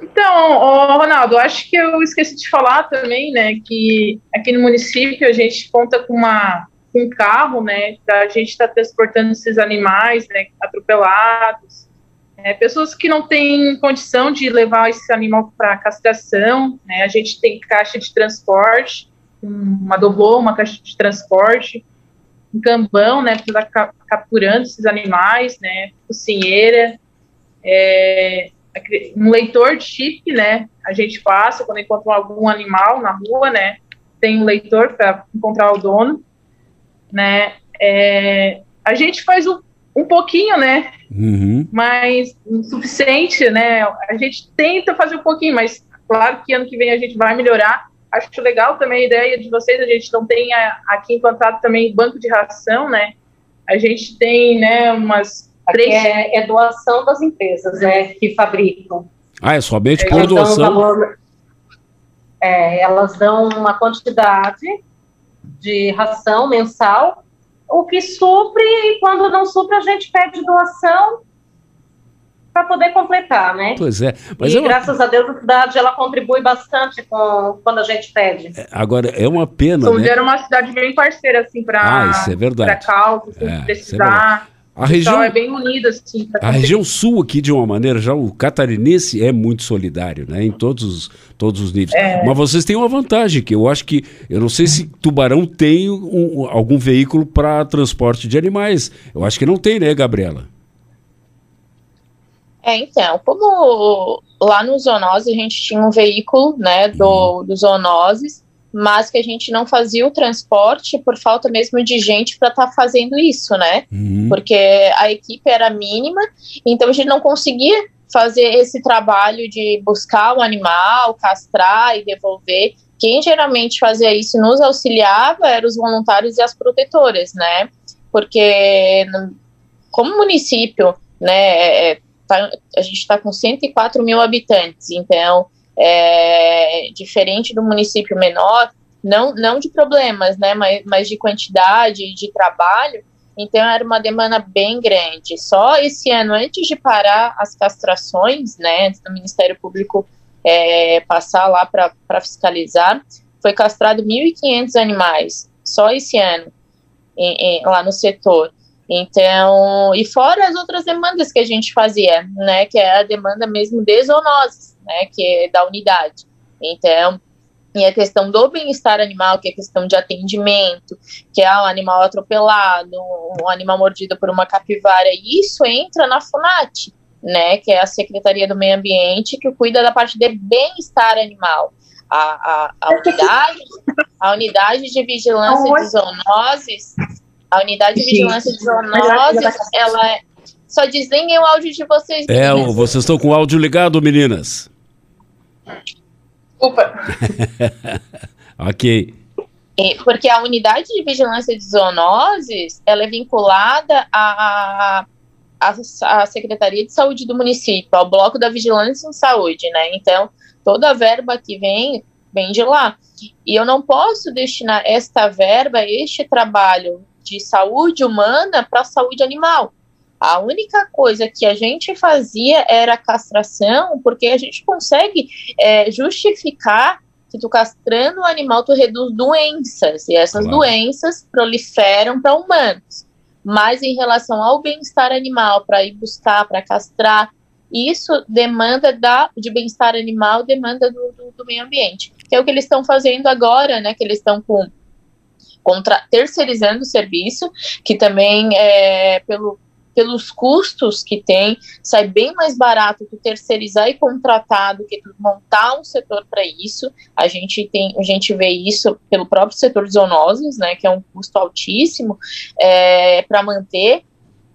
Então, Ronaldo, acho que eu esqueci de falar também, né, que aqui no município a gente conta com uma um carro, né, a gente estar tá transportando esses animais, né, atropelados, é, pessoas que não têm condição de levar esse animal para castração, né, a gente tem caixa de transporte, uma doblô, uma caixa de transporte, um cambão, né, para estar capturando esses animais, né, cozinheira, é, um leitor de chip, né, a gente passa quando encontra algum animal na rua, né, tem um leitor para encontrar o dono, né, é, a gente faz um, um pouquinho, né, uhum. mas o suficiente, né, a gente tenta fazer um pouquinho, mas claro que ano que vem a gente vai melhorar, acho legal também a ideia de vocês, a gente não tem aqui implantado também banco de ração, né, a gente tem, né, umas Três... É, é, doação das empresas, né, que fabricam. Ah, é somente por doação? Valor, é, elas dão uma quantidade de ração mensal, o que supre, e quando não supre, a gente pede doação para poder completar, né? Pois é. Mas e é uma... graças a Deus a cidade ela contribui bastante com quando a gente pede. É, agora é uma pena. São né? era uma cidade bem parceira assim para ah, isso é verdade. Para causa, se é, precisar. A região é bem unida, assim. A região sul aqui, de uma maneira, já o catarinense é muito solidário, né? Em todos os, todos os níveis. É. Mas vocês têm uma vantagem, que eu acho que, eu não sei se Tubarão tem um, algum veículo para transporte de animais. Eu acho que não tem, né, Gabriela? É, então, como lá no Zoonose a gente tinha um veículo, né, do, uhum. do Zoonoses, mas que a gente não fazia o transporte por falta mesmo de gente para estar tá fazendo isso, né? Uhum. Porque a equipe era mínima, então a gente não conseguia fazer esse trabalho de buscar o animal, castrar e devolver. Quem geralmente fazia isso nos auxiliava eram os voluntários e as protetoras, né? Porque como município, né, é, é tá, a gente está com 104 mil habitantes, então é, diferente do município menor, não, não de problemas, né, mas, mas de quantidade de trabalho, então era uma demanda bem grande. Só esse ano, antes de parar as castrações, né, antes do Ministério Público é, passar lá para fiscalizar, foi castrado 1.500 animais, só esse ano, em, em, lá no setor. Então, e fora as outras demandas que a gente fazia, né, que é a demanda mesmo de zoonoses, né, que é da unidade. Então, e a questão do bem-estar animal, que é a questão de atendimento, que é o um animal atropelado, um animal mordido por uma capivara, isso entra na FUNAT, né, que é a Secretaria do Meio Ambiente, que cuida da parte de bem-estar animal. A, a, a, unidade, a unidade de vigilância de zoonoses, a unidade de vigilância de zoonoses, ela é, só desliguem o áudio de vocês. É, meninas. É, vocês estão com o áudio ligado, meninas? Desculpa. ok. Porque a unidade de vigilância de zoonoses, ela é vinculada à, à, à Secretaria de Saúde do município, ao Bloco da Vigilância em Saúde, né? Então, toda a verba que vem, vem de lá. E eu não posso destinar esta verba, este trabalho de saúde humana para a saúde animal. A única coisa que a gente fazia era castração, porque a gente consegue é, justificar que tu castrando o animal tu reduz doenças e essas claro. doenças proliferam para humanos. Mas em relação ao bem-estar animal, para ir buscar, para castrar, isso demanda da, de bem-estar animal, demanda do, do, do, meio ambiente. Que é o que eles estão fazendo agora, né? Que eles estão com contra, terceirizando o serviço, que também é pelo pelos custos que tem, sai bem mais barato tu terceirizar e contratar do que tu montar um setor para isso. A gente tem, a gente vê isso pelo próprio setor de zoonoses, né, que é um custo altíssimo é, para manter,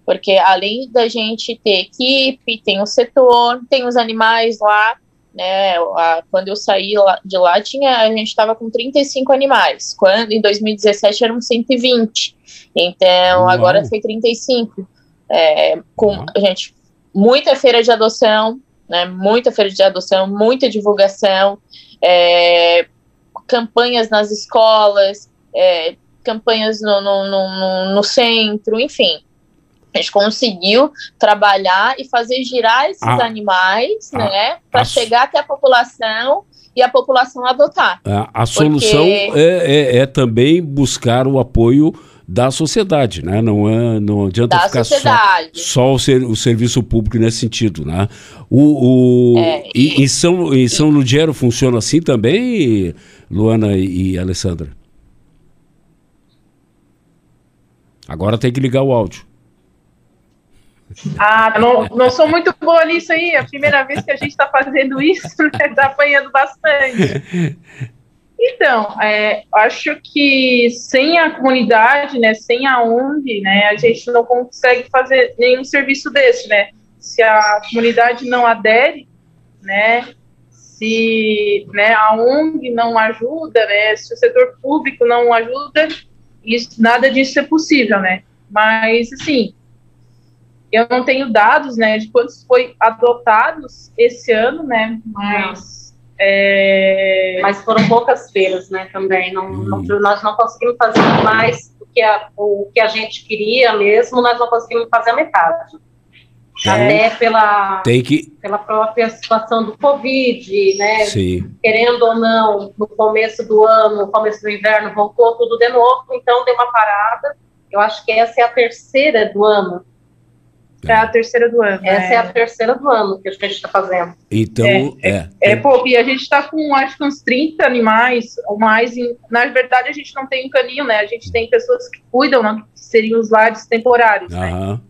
porque além da gente ter equipe, tem o setor, tem os animais lá, né, a, quando eu saí lá, de lá, tinha, a gente estava com 35 animais, quando em 2017 eram 120, então Uau. agora foi 35 é, com uhum. gente muita feira de adoção, né, muita feira de adoção, muita divulgação, é, campanhas nas escolas, é, campanhas no, no, no, no, centro, enfim. A gente conseguiu trabalhar e fazer girar esses Ah. animais, Ah. né, para chegar até a população e a população adotar. A, a solução é, é- é também buscar o apoio da sociedade, né? Não, é, não adianta Da ficar só, sociedade. só o, ser- o serviço público nesse sentido, né? O, o- É, e, em, São, em São Ludgero funciona assim também, Luana e, e Alessandra? Agora tem que ligar o áudio. Ah, não, não sou muito boa nisso aí. É a primeira vez que a gente está fazendo isso, né? Tá apanhando bastante. Então, é, acho que sem a comunidade, né, sem a ONG, né, a gente não consegue fazer nenhum serviço desse, né? Se a comunidade não adere, né, se né, a ONG não ajuda, né, se o setor público não ajuda, isso, nada disso é possível, né? Mas, assim, eu não tenho dados, né, de quantos foi adotados esse ano, né, mas é, Mas foram poucas feiras, né, também. Não, não- Hum. nós não conseguimos fazer mais do que a, o que a gente queria mesmo, nós não conseguimos fazer a metade. Até pela, que. pela própria situação do Covid, né? Sim. Querendo ou não, no começo do ano, no começo do inverno, voltou tudo de novo, então deu uma parada. Eu acho que essa é a terceira do ano. É a terceira do ano. Essa né? é a terceira do ano que a gente está fazendo. Então, é. É pouco, e a gente tá com acho que uns 30 animais ou mais. em- na verdade, a gente não tem um canil, né? A gente tem pessoas que cuidam, né? Que seriam os lares temporários, né? Aham.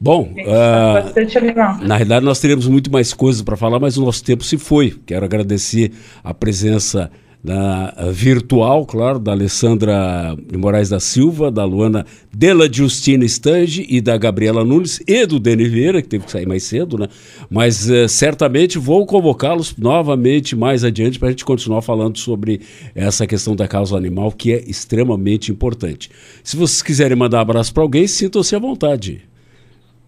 Bom, com bastante animal. Na realidade, nós teríamos muito mais coisas para falar, mas o nosso tempo se foi. Quero agradecer a presença da, eh, virtual, claro, da Alessandra Moraes da Silva, da Luana Della Justina Stange e da Gabriela Nunes e do Deni Vieira, que teve que sair mais cedo, né? Mas eh, certamente vou convocá-los novamente mais adiante para a gente continuar falando sobre essa questão da causa animal, que é extremamente importante. Se vocês quiserem mandar abraço para alguém, sintam-se à vontade.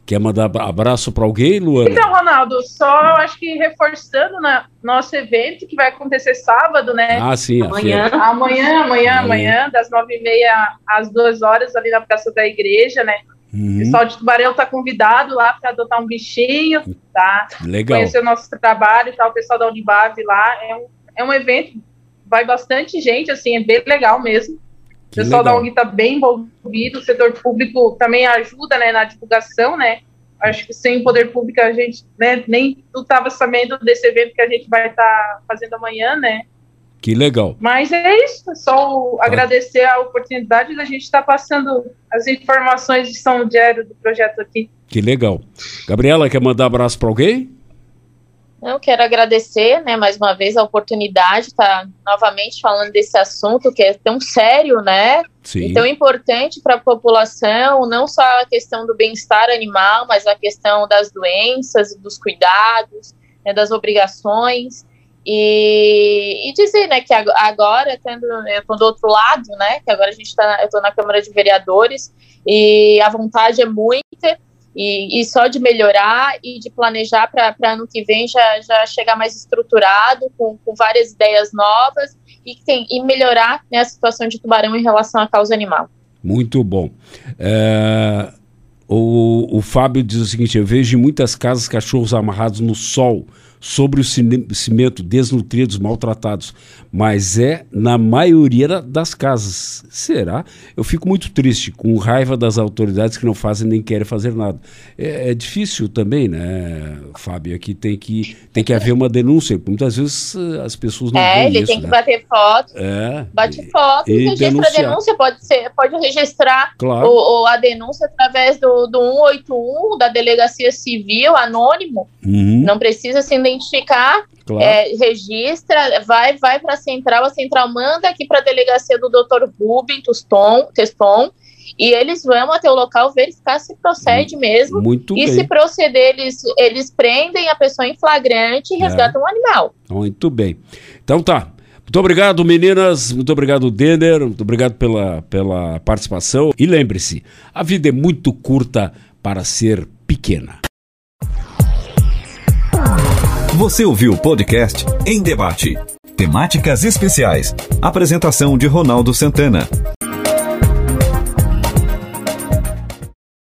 Quer mandar abra- abraço para alguém, Luana? Então, Ronaldo, só acho que reforçando né, nosso evento que vai acontecer sábado, né? Ah, sim, a Amanhã. Amanhã, amanhã, Amanhã. amanhã, das nove e meia às duas horas, ali na Praça da Igreja, né? O Uhum, pessoal de Tubarão tá convidado lá para adotar um bichinho, tá? legal. conhecer o nosso trabalho e tal, o pessoal da Unibave lá. É um, é um evento, vai bastante gente, assim, é bem legal mesmo. O Que pessoal da legal. ONG está bem envolvido, o setor público também ajuda né, na divulgação, né? Acho que sem o poder público a gente né, nem estava sabendo desse evento que a gente vai estar fazendo amanhã, né? Que legal. Mas é isso, é só agradecer a oportunidade da gente estar passando as informações de São Diário do projeto aqui. Que legal. Gabriela, quer mandar abraço para alguém? Eu quero agradecer, né, mais uma vez a oportunidade de estar novamente falando desse assunto que é tão sério, né, Sim. e tão importante para a população, não só a questão do bem-estar animal, mas a questão das doenças, dos cuidados, né, das obrigações. E, e dizer, né, que ag- agora, tendo, eu estou do outro lado, né, que agora a gente está, eu estou na Câmara de Vereadores, e a vontade é muita, e, e só de melhorar e de planejar para ano que vem já, já chegar mais estruturado, com, com várias ideias novas, e, tem, e melhorar né, a situação de tubarão em relação à causa animal. Muito bom. É, o, o Fábio diz o seguinte: eu vejo em muitas casas cachorros amarrados no sol, sobre o cimento, desnutridos, maltratados. Mas é na maioria da- das casas. Será? Eu fico muito triste, com raiva das autoridades que não fazem nem querem fazer nada. É, é difícil também, né, Fábio? Aqui tem que, tem que haver uma denúncia. porque Muitas vezes eh, as pessoas não é, ele isso, tem que né? bater foto, É, bate e- foto e registra a denunciar. denúncia, pode, ser, pode registrar claro. o, o- a denúncia através do, do 181, da Delegacia Civil, anônimo, Uhum, não precisa se identificar, claro. é, registra, vai, vai para a central, a central manda aqui para a delegacia do Dr. Rubem Tuston, Teston, e eles vão até o local verificar se procede mesmo. Muito E bem. se proceder, eles, eles prendem a pessoa em flagrante e É. resgatam o animal. Muito bem. Então tá. Muito obrigado, meninas. Muito obrigado, Denner. Muito obrigado pela, pela participação. E lembre-se, a vida é muito curta para ser pequena. Você ouviu o podcast Em Debate. Temáticas especiais. Apresentação de Ronaldo Santana.